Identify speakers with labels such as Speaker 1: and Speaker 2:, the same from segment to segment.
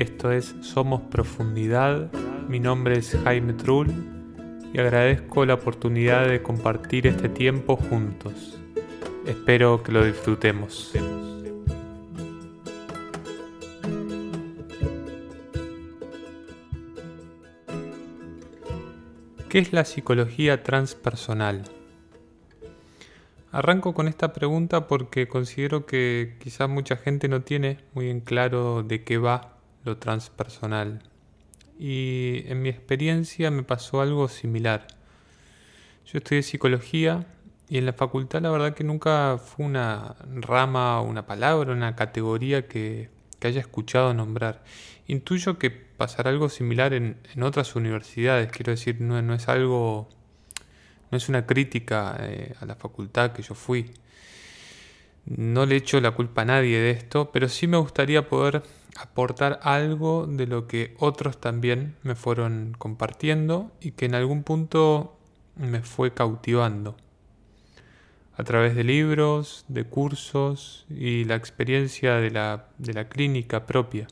Speaker 1: Esto es Somos Profundidad. Mi nombre es Jaime Trull y agradezco la oportunidad de compartir este tiempo juntos. Espero que lo disfrutemos. ¿Qué es la psicología transpersonal? Arranco con esta pregunta porque considero que quizás mucha gente no tiene muy en claro de qué va lo transpersonal. Y en mi experiencia me pasó algo similar. Yo estudié psicología y en la facultad la verdad que nunca fue una rama, una palabra, una categoría que, haya escuchado nombrar. Intuyo que pasará algo similar en, otras universidades, quiero decir, no, no, es algo, no es una crítica eh, a la facultad que yo fui. No le echo la culpa a nadie de esto, pero sí me gustaría poder aportar algo de lo que otros también me fueron compartiendo y que en algún punto me fue cautivando. A través de libros, de cursos y la experiencia de la, de la clínica propia.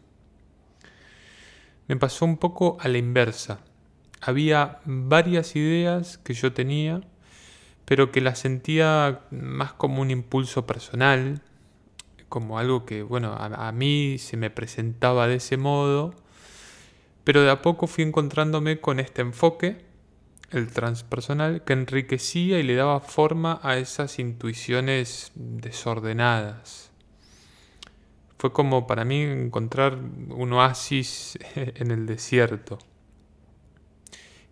Speaker 1: Me pasó un poco a la inversa. Había varias ideas que yo tenía, pero que las sentía más como un impulso personal, como algo que, bueno, a, mí se me presentaba de ese modo, pero de a poco fui encontrándome con este enfoque, el transpersonal, que enriquecía y le daba forma a esas intuiciones desordenadas. Fue como para mí encontrar un oasis en el desierto.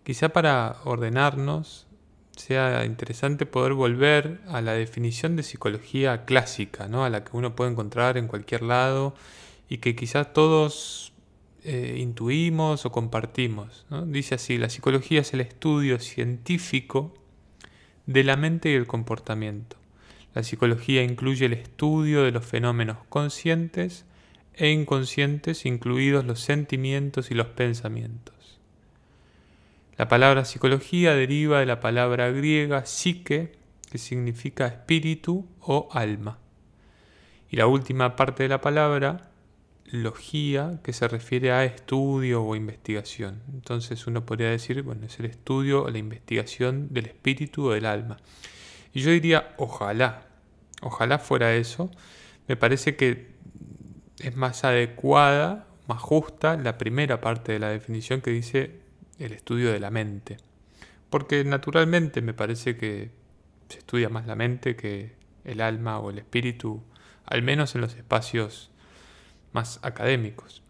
Speaker 1: Quizá para ordenarnos sea interesante poder volver a la definición de psicología clásica, ¿no? a la que uno puede encontrar en cualquier lado y que quizás todos eh, intuimos o compartimos. Dice así, la psicología es el estudio científico de la mente y el comportamiento. La psicología incluye el estudio de los fenómenos conscientes e inconscientes, incluidos los sentimientos y los pensamientos. La palabra psicología deriva de la palabra griega psique, que significa espíritu o alma. Y la última parte de la palabra, logía, que se refiere a estudio o investigación. Entonces uno podría decir, bueno, es el estudio o la investigación del espíritu o del alma. Y yo diría, ojalá, ojalá fuera eso. Me parece que es más adecuada, más justa la primera parte de la definición que dice el estudio de la mente. Porque naturalmente me parece que se estudia más la mente que el alma o el espíritu, al menos en los espacios más académicos.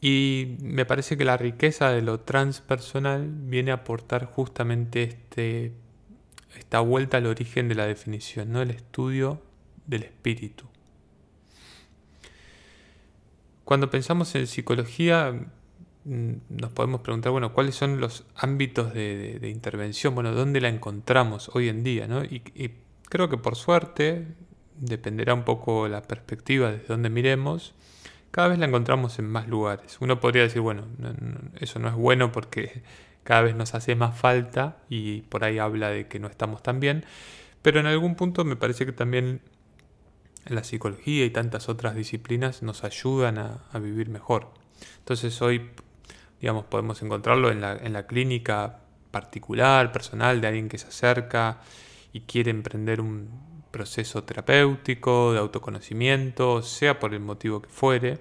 Speaker 1: Y me parece que la riqueza de lo transpersonal viene a aportar justamente este, esta vuelta al origen de la definición, ¿no? el estudio del espíritu. Cuando pensamos en psicología, nos podemos preguntar, bueno, ¿cuáles son los ámbitos de, intervención? Bueno, ¿dónde la encontramos hoy en día? ¿no? Y, creo que por suerte, dependerá un poco la perspectiva desde donde miremos, cada vez la encontramos en más lugares. Uno podría decir, bueno, eso no es bueno porque cada vez nos hace más falta y por ahí habla de que no estamos tan bien, pero en algún punto me parece que también la psicología y tantas otras disciplinas nos ayudan a vivir mejor. Entonces hoy digamos, podemos encontrarlo en la, en la clínica particular, personal, de alguien que se acerca y quiere emprender un proceso terapéutico, de autoconocimiento, sea por el motivo que fuere.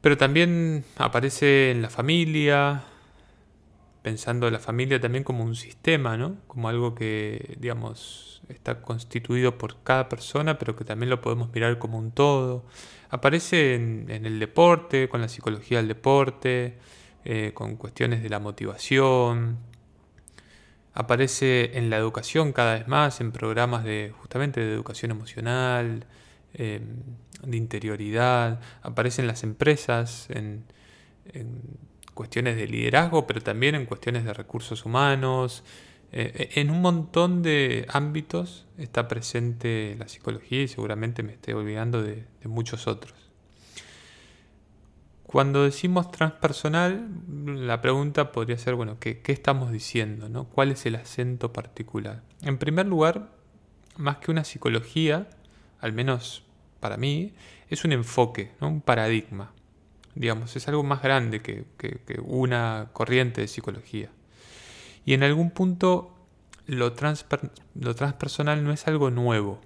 Speaker 1: Pero también aparece en la familia, pensando en la familia también como un sistema, ¿no? Como algo que, digamos, está constituido por cada persona, pero que también lo podemos mirar como un todo. Aparece en, el deporte, con la psicología del deporte, eh, con cuestiones de la motivación. Aparece en la educación cada vez más, en programas de justamente de educación emocional, em, de interioridad. Aparece en las empresas, en, en cuestiones de liderazgo, pero también en cuestiones de recursos humanos, eh, en un montón de ámbitos está presente la psicología y seguramente me estoy olvidando de, muchos otros. Cuando decimos transpersonal, la pregunta podría ser, bueno, ¿qué, estamos diciendo? No? ¿Cuál es el acento particular? En primer lugar, más que una psicología, al menos para mí, es un enfoque, un paradigma. Digamos, es algo más grande que, una corriente de psicología. Y en algún punto lo, lo transpersonal no es algo nuevo.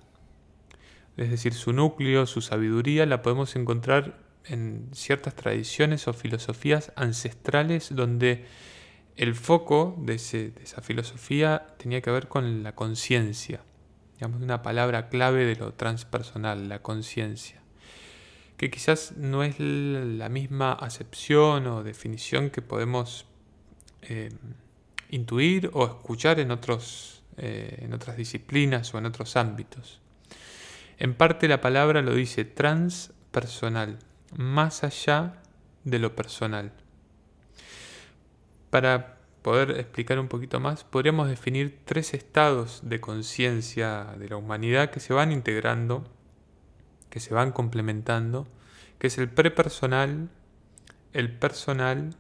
Speaker 1: Es decir, su núcleo, su sabiduría la podemos encontrar en ciertas tradiciones o filosofías ancestrales donde el foco de, esa filosofía tenía que ver con la conciencia, digamos, una palabra clave de lo transpersonal, la conciencia, que quizás no es la misma acepción o definición que podemos eh, intuir o escuchar en, otros, eh, en otras disciplinas o en otros ámbitos. En parte la palabra lo dice transpersonal, más allá de lo personal. Para poder explicar un poquito más, podríamos definir tres estados de conciencia de la humanidad que se van integrando, que se van complementando, que es el prepersonal, el personal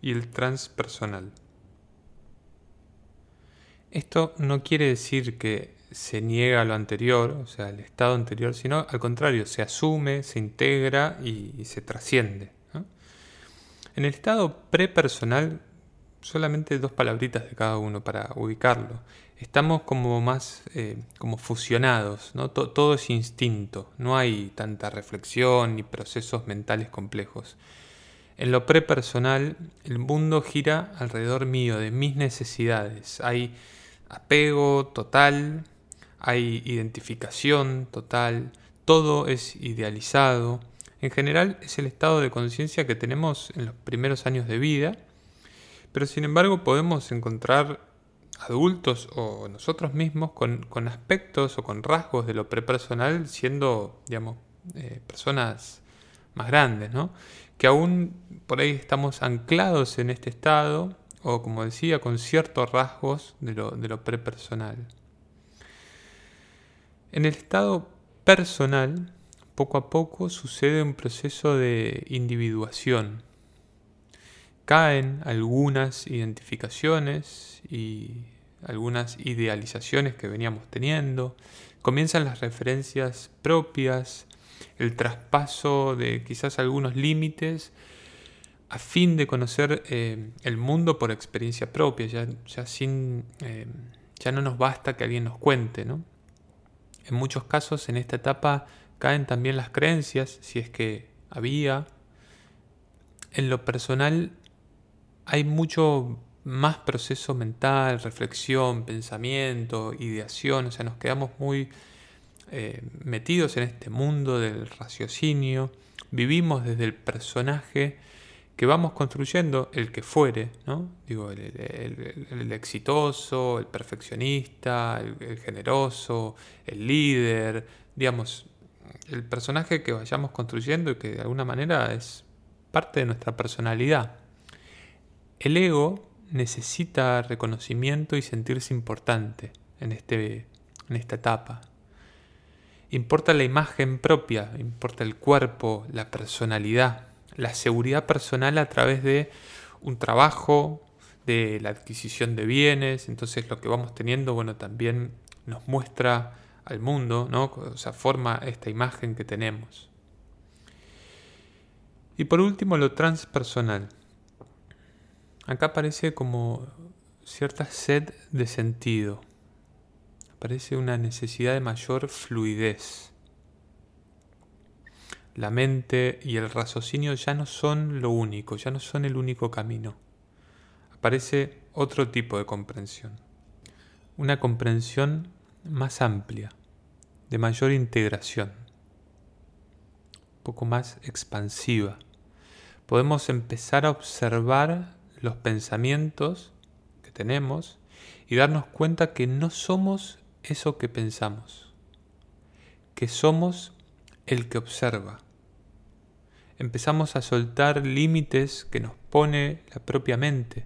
Speaker 1: y el transpersonal. Esto no quiere decir que se niega lo anterior, o sea, el estado anterior, sino al contrario, se asume, se integra y, se trasciende. En el estado prepersonal, solamente dos palabritas de cada uno para ubicarlo. Estamos como más eh, como fusionados, ¿no? todo es instinto, no hay tanta reflexión ni procesos mentales complejos. En lo prepersonal, el mundo gira alrededor mío, de mis necesidades. Hay apego total, hay identificación total, todo es idealizado. En general es el estado de conciencia que tenemos en los primeros años de vida, pero sin embargo podemos encontrar adultos o nosotros mismos con, aspectos o con rasgos de lo prepersonal siendo, digamos, eh, personas más grandes, ¿no? Que aún por ahí estamos anclados en este estado o como decía, con ciertos rasgos de lo, de lo prepersonal. En el estado personal, poco a poco sucede un proceso de individuación. Caen algunas identificaciones y algunas idealizaciones que veníamos teniendo, comienzan las referencias propias, el traspaso de quizás algunos límites a fin de conocer eh, el mundo por experiencia propia, ya, ya sin, eh, ya no nos basta que alguien nos cuente, ¿no? En muchos casos en esta etapa caen también las creencias, si es que había. En lo personal hay mucho más proceso mental, reflexión, pensamiento, ideación, o sea, nos quedamos muy eh, metidos en este mundo del raciocinio, vivimos desde el personaje que vamos construyendo el que fuere, ¿no? Digo, el, exitoso, el perfeccionista, el, generoso, el líder, digamos, el personaje que vayamos construyendo y que de alguna manera es parte de nuestra personalidad. El ego necesita reconocimiento y sentirse importante en, este, en esta etapa. Importa la imagen propia, importa el cuerpo, la personalidad la seguridad personal a través de un trabajo, de la adquisición de bienes, entonces lo que vamos teniendo, bueno, también nos muestra al mundo, ¿no? O sea, forma esta imagen que tenemos. Y por último, lo transpersonal. Acá aparece como cierta sed de sentido. Aparece una necesidad de mayor fluidez la mente y el raciocinio ya no son lo único, ya no son el único camino. Aparece otro tipo de comprensión. Una comprensión más amplia, de mayor integración, un poco más expansiva. Podemos empezar a observar los pensamientos que tenemos y darnos cuenta que no somos eso que pensamos, que somos el que observa, empezamos a soltar límites que nos pone la propia mente.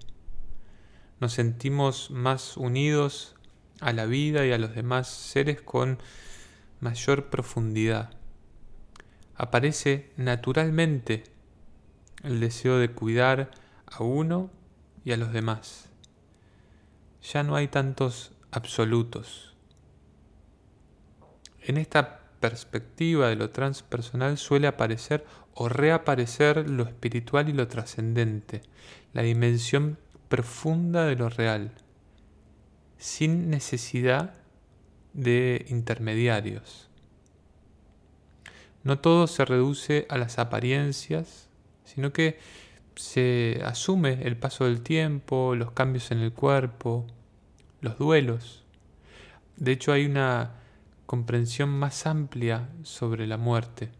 Speaker 1: Nos sentimos más unidos a la vida y a los demás seres con mayor profundidad. Aparece naturalmente el deseo de cuidar a uno y a los demás. Ya no hay tantos absolutos. En esta perspectiva de lo transpersonal suele aparecer o reaparecer lo espiritual y lo trascendente, la dimensión profunda de lo real, sin necesidad de intermediarios. No todo se reduce a las apariencias, sino que se asume el paso del tiempo, los cambios en el cuerpo, los duelos. De hecho hay una comprensión más amplia sobre la muerte.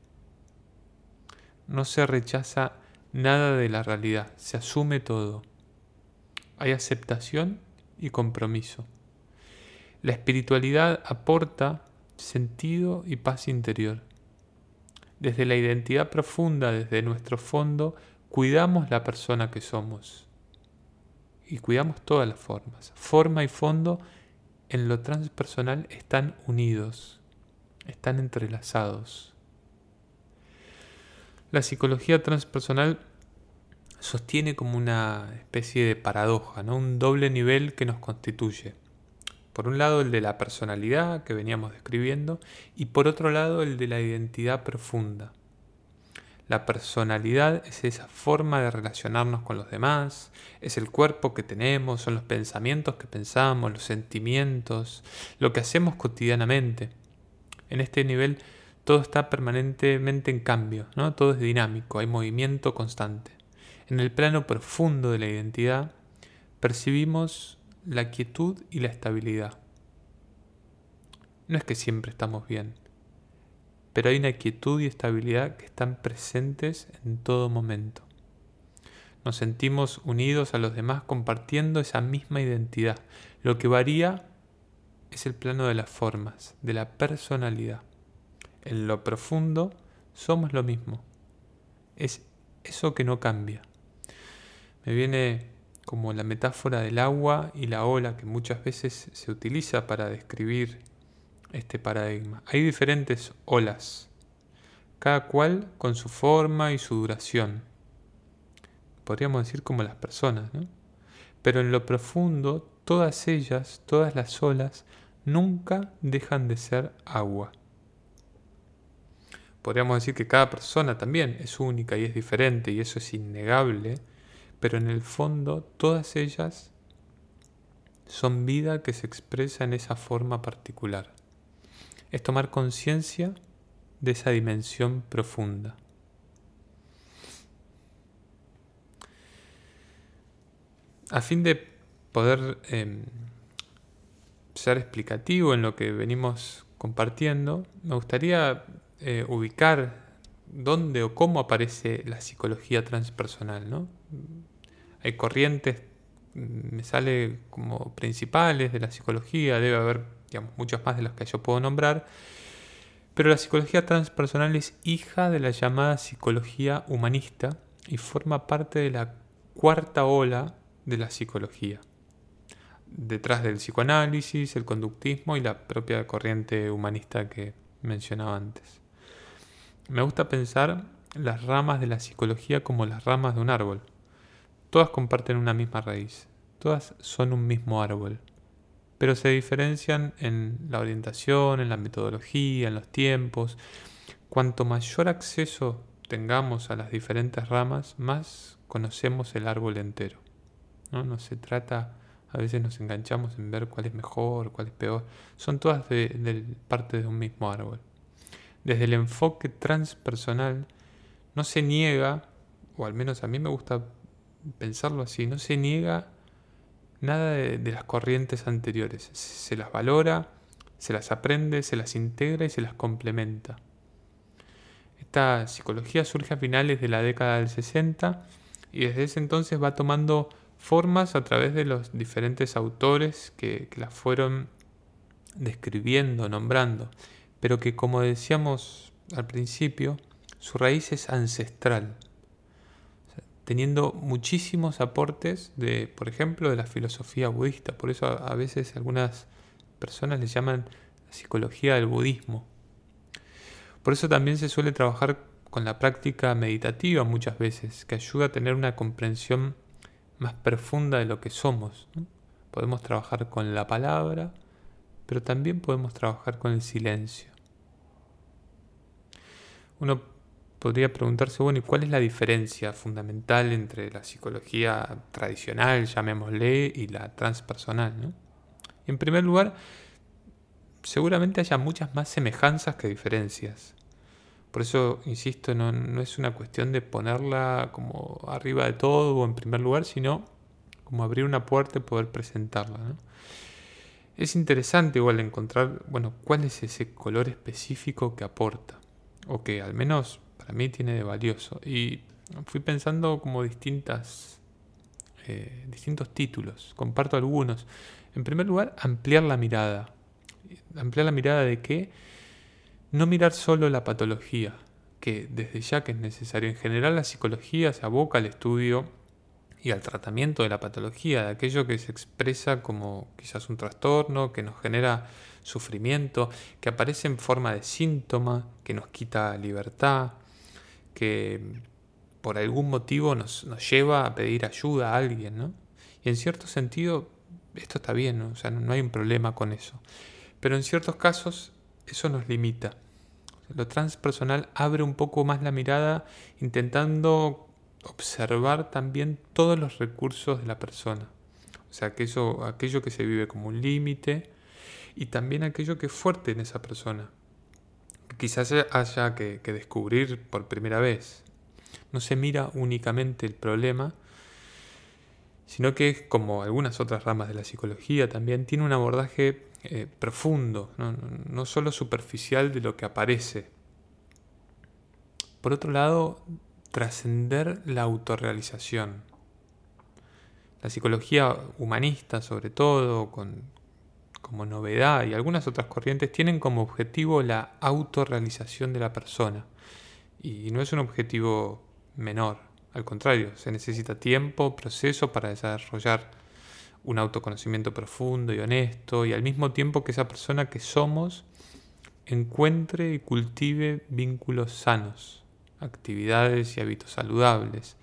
Speaker 1: No se rechaza nada de la realidad, se asume todo. Hay aceptación y compromiso. La espiritualidad aporta sentido y paz interior. Desde la identidad profunda, desde nuestro fondo, cuidamos la persona que somos. Y cuidamos todas las formas. Forma y fondo en lo transpersonal están unidos, están entrelazados. La psicología transpersonal sostiene como una especie de paradoja, ¿no? un doble nivel que nos constituye. Por un lado el de la personalidad que veníamos describiendo y por otro lado el de la identidad profunda. La personalidad es esa forma de relacionarnos con los demás, es el cuerpo que tenemos, son los pensamientos que pensamos, los sentimientos, lo que hacemos cotidianamente. En este nivel todo está permanentemente en cambio, ¿no? todo es dinámico, hay movimiento constante. En el plano profundo de la identidad percibimos la quietud y la estabilidad. No es que siempre estamos bien, pero hay una quietud y estabilidad que están presentes en todo momento. Nos sentimos unidos a los demás compartiendo esa misma identidad. Lo que varía es el plano de las formas, de la personalidad. En lo profundo somos lo mismo. Es eso que no cambia. Me viene como la metáfora del agua y la ola que muchas veces se utiliza para describir este paradigma. Hay diferentes olas, cada cual con su forma y su duración. Podríamos decir como las personas, ¿no? Pero en lo profundo, todas ellas, todas las olas, nunca dejan de ser agua. Podríamos decir que cada persona también es única y es diferente y eso es innegable pero en el fondo todas ellas son vida que se expresa en esa forma particular. Es tomar conciencia de esa dimensión profunda. A fin de poder em, ser explicativo en lo que venimos compartiendo, me gustaría eh, ubicar dónde o cómo aparece la psicología transpersonal. ¿no? Hay corrientes, mm, me sale como principales de la psicología, debe haber digamos, muchas más de las que yo puedo nombrar, pero la psicología transpersonal es hija de la llamada psicología humanista y forma parte de la cuarta ola de la psicología, detrás del psicoanálisis, el conductismo y la propia corriente humanista que mencionaba antes. Me gusta pensar las ramas de la psicología como las ramas de un árbol. Todas comparten una misma raíz, todas son un mismo árbol, pero se diferencian en la orientación, en la metodología, en los tiempos. Cuanto mayor acceso tengamos a las diferentes ramas, más conocemos el árbol entero. No, no se trata, a veces nos enganchamos en ver cuál es mejor, cuál es peor. Son todas de parte de un mismo árbol desde el enfoque transpersonal, no se niega, o al menos a mí me gusta pensarlo así, no se niega nada de, las corrientes anteriores. Se las valora, se las aprende, se las integra y se las complementa. Esta psicología surge a finales de la década del 60 y desde ese entonces va tomando formas a través de los diferentes autores que, que la fueron describiendo, nombrando pero que como decíamos al principio, su raíz es ancestral, teniendo muchísimos aportes de, por ejemplo, de la filosofía budista. Por eso a, veces algunas personas le llaman la psicología del budismo. Por eso también se suele trabajar con la práctica meditativa muchas veces, que ayuda a tener una comprensión más profunda de lo que somos. Podemos trabajar con la palabra, pero también podemos trabajar con el silencio. uno podría preguntarse, bueno, ¿y cuál es la diferencia fundamental entre la psicología tradicional, llamémosle, y la transpersonal? En primer lugar, seguramente haya muchas más semejanzas que diferencias. Por eso, insisto, no, es una cuestión de ponerla como arriba de todo o en primer lugar, sino como abrir una puerta y poder presentarla. Es interesante igual encontrar, bueno, cuál es ese color específico que aporta, o que al menos para mí tiene de valioso. Y fui pensando como distintas, eh, distintos títulos, comparto algunos. En primer lugar, ampliar la mirada. Ampliar la mirada de qué? No mirar solo la patología, que desde ya que es necesario. En general la psicología se aboca al estudio y al tratamiento de la patología, de aquello que se expresa como quizás un trastorno, que nos genera sufrimiento, que aparece en forma de síntoma, que nos quita libertad, que por algún motivo nos, lleva a pedir ayuda a alguien, ¿no? Y en cierto sentido, esto está bien, o sea, no hay un problema con eso. Pero en ciertos casos eso nos limita. Lo transpersonal abre un poco más la mirada intentando observar también todos los recursos de la persona. O sea, aquello, aquello que se vive como un límite y también aquello que es fuerte en esa persona. quizás haya que, que descubrir por primera vez. No se mira únicamente el problema, sino que, como algunas otras ramas de la psicología, también tiene un abordaje eh, profundo, no, solo superficial de lo que aparece. Por otro lado, trascender la autorrealización. La psicología humanista, sobre todo, con, como novedad, y algunas otras corrientes, tienen como objetivo la autorrealización de la persona. Y no es un objetivo menor, al contrario, se necesita tiempo, proceso para desarrollar un autoconocimiento profundo y honesto y al mismo tiempo que esa persona que somos encuentre y cultive vínculos sanos, actividades y hábitos saludables,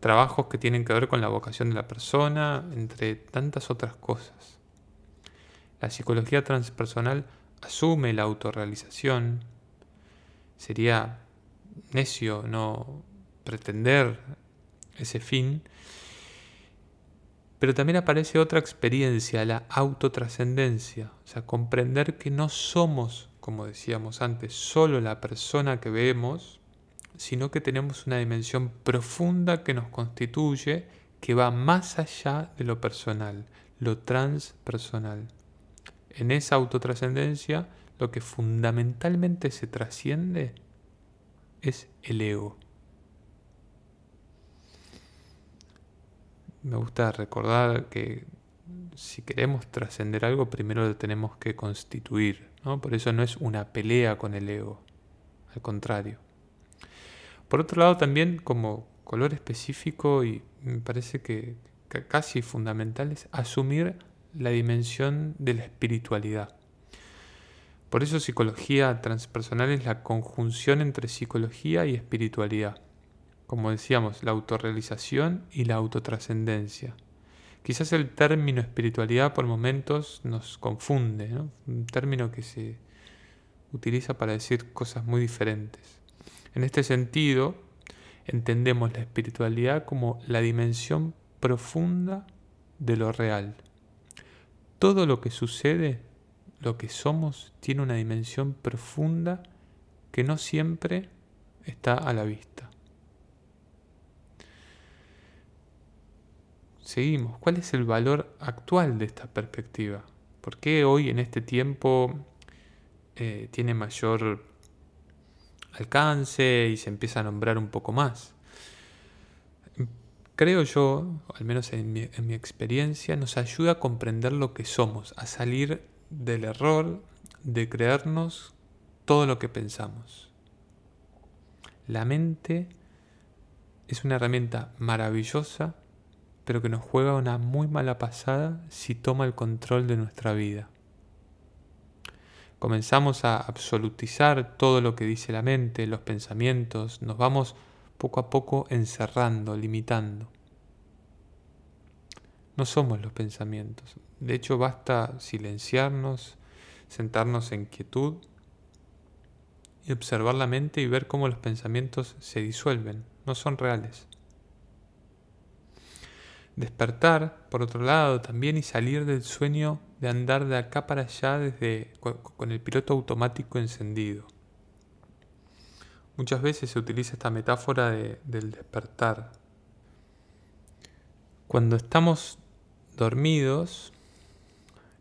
Speaker 1: trabajos que tienen que ver con la vocación de la persona, entre tantas otras cosas. La psicología transpersonal asume la autorrealización. Sería necio no pretender ese fin pero también aparece otra experiencia, la autotrascendencia, o sea, comprender que no somos, como decíamos antes, solo la persona que vemos, sino que tenemos una dimensión profunda que nos constituye, que va más allá de lo personal, lo transpersonal. En esa autotrascendencia, lo que fundamentalmente se trasciende es el ego. me gusta recordar que si queremos trascender algo, primero lo tenemos que constituir. ¿no? Por eso no es una pelea con el ego, al contrario. Por otro lado, también como color específico y me parece que, casi fundamental es asumir la dimensión de la espiritualidad. Por eso psicología transpersonal es la conjunción entre psicología y espiritualidad como decíamos, la autorrealización y la autotrascendencia. Quizás el término espiritualidad por momentos nos confunde, un término que se utiliza para decir cosas muy diferentes. En este sentido, entendemos la espiritualidad como la dimensión profunda de lo real. Todo lo que sucede, lo que somos, tiene una dimensión profunda que no siempre está a la vista. seguimos? ¿Cuál es el valor actual de esta perspectiva? ¿Por qué hoy en este tiempo eh, tiene mayor alcance y se empieza a nombrar un poco más? Creo yo, al menos en mi, en mi experiencia, nos ayuda a comprender lo que somos, a salir del error de creernos todo lo que pensamos. La mente es una herramienta maravillosa pero que nos juega una muy mala pasada si toma el control de nuestra vida. Comenzamos a absolutizar todo lo que dice la mente, los pensamientos, nos vamos poco a poco encerrando, limitando. No somos los pensamientos. De hecho, basta silenciarnos, sentarnos en quietud y observar la mente y ver cómo los pensamientos se disuelven, no son reales. Despertar, por otro lado, también y salir del sueño de andar de acá para allá desde, con el piloto automático encendido. Muchas veces se utiliza esta metáfora del despertar. Cuando estamos dormidos,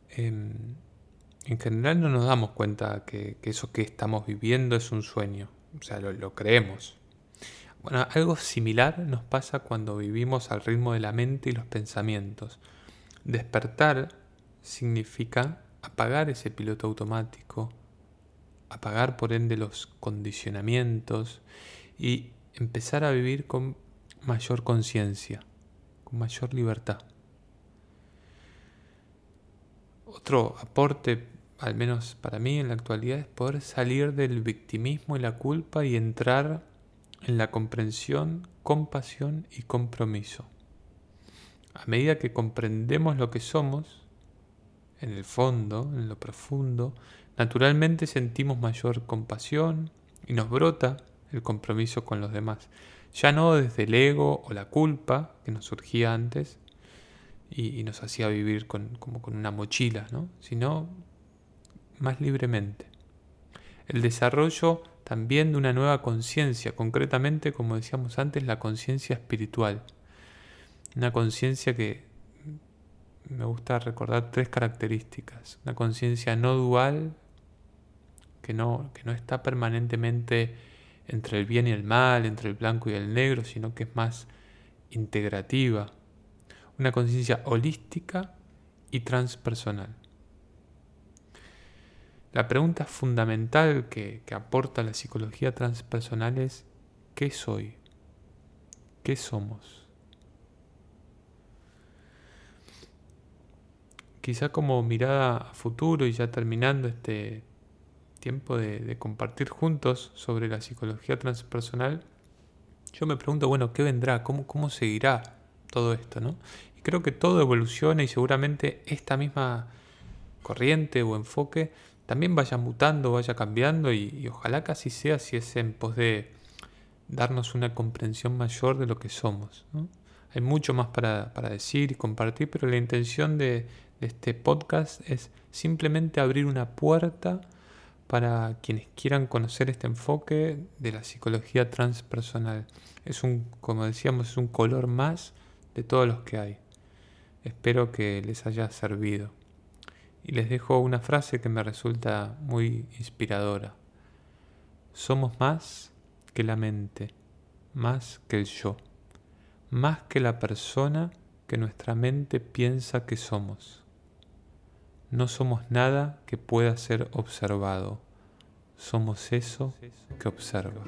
Speaker 1: em, en general no nos damos cuenta que, eso que estamos viviendo es un sueño. O sea, lo creemos. Bueno, algo similar nos pasa cuando vivimos al ritmo de la mente y los pensamientos. Despertar significa apagar ese piloto automático, apagar por ende los condicionamientos y empezar a vivir con mayor conciencia, con mayor libertad. Otro aporte, al menos para mí en la actualidad, es poder salir del victimismo y la culpa y entrar en la comprensión, compasión y compromiso. A medida que comprendemos lo que somos, en el fondo, en lo profundo, naturalmente sentimos mayor compasión y nos brota el compromiso con los demás. Ya no desde el ego o la culpa que nos surgía antes y, nos hacía vivir como con una mochila, ¿no? sino más libremente. El desarrollo también de una nueva conciencia, concretamente, como decíamos antes, la conciencia espiritual. Una conciencia que me gusta recordar tres características. Una conciencia no dual, que no, que no está permanentemente entre el bien y el mal, entre el blanco y el negro, sino que es más integrativa. Una conciencia holística y transpersonal. La pregunta fundamental que, aporta la psicología transpersonal es ¿qué soy? ¿Qué somos? Quizá como mirada a futuro y ya terminando este tiempo de, compartir juntos sobre la psicología transpersonal, yo me pregunto, bueno, ¿qué vendrá? ¿Cómo, cómo seguirá todo esto? ¿no? Y creo que todo evoluciona y seguramente esta misma corriente o enfoque también vaya mutando, vaya cambiando y, ojalá casi sea si es en pos de darnos una comprensión mayor de lo que somos. Hay mucho más para, decir y compartir, pero la intención de, este podcast es simplemente abrir una puerta para quienes quieran conocer este enfoque de la psicología transpersonal. Es un, como decíamos, es un color más de todos los que hay. Espero que les haya servido. Y les dejo una frase que me resulta muy inspiradora. Somos más que la mente, más que el yo, más que la persona que nuestra mente piensa que somos. No somos nada que pueda ser observado, somos eso que observa.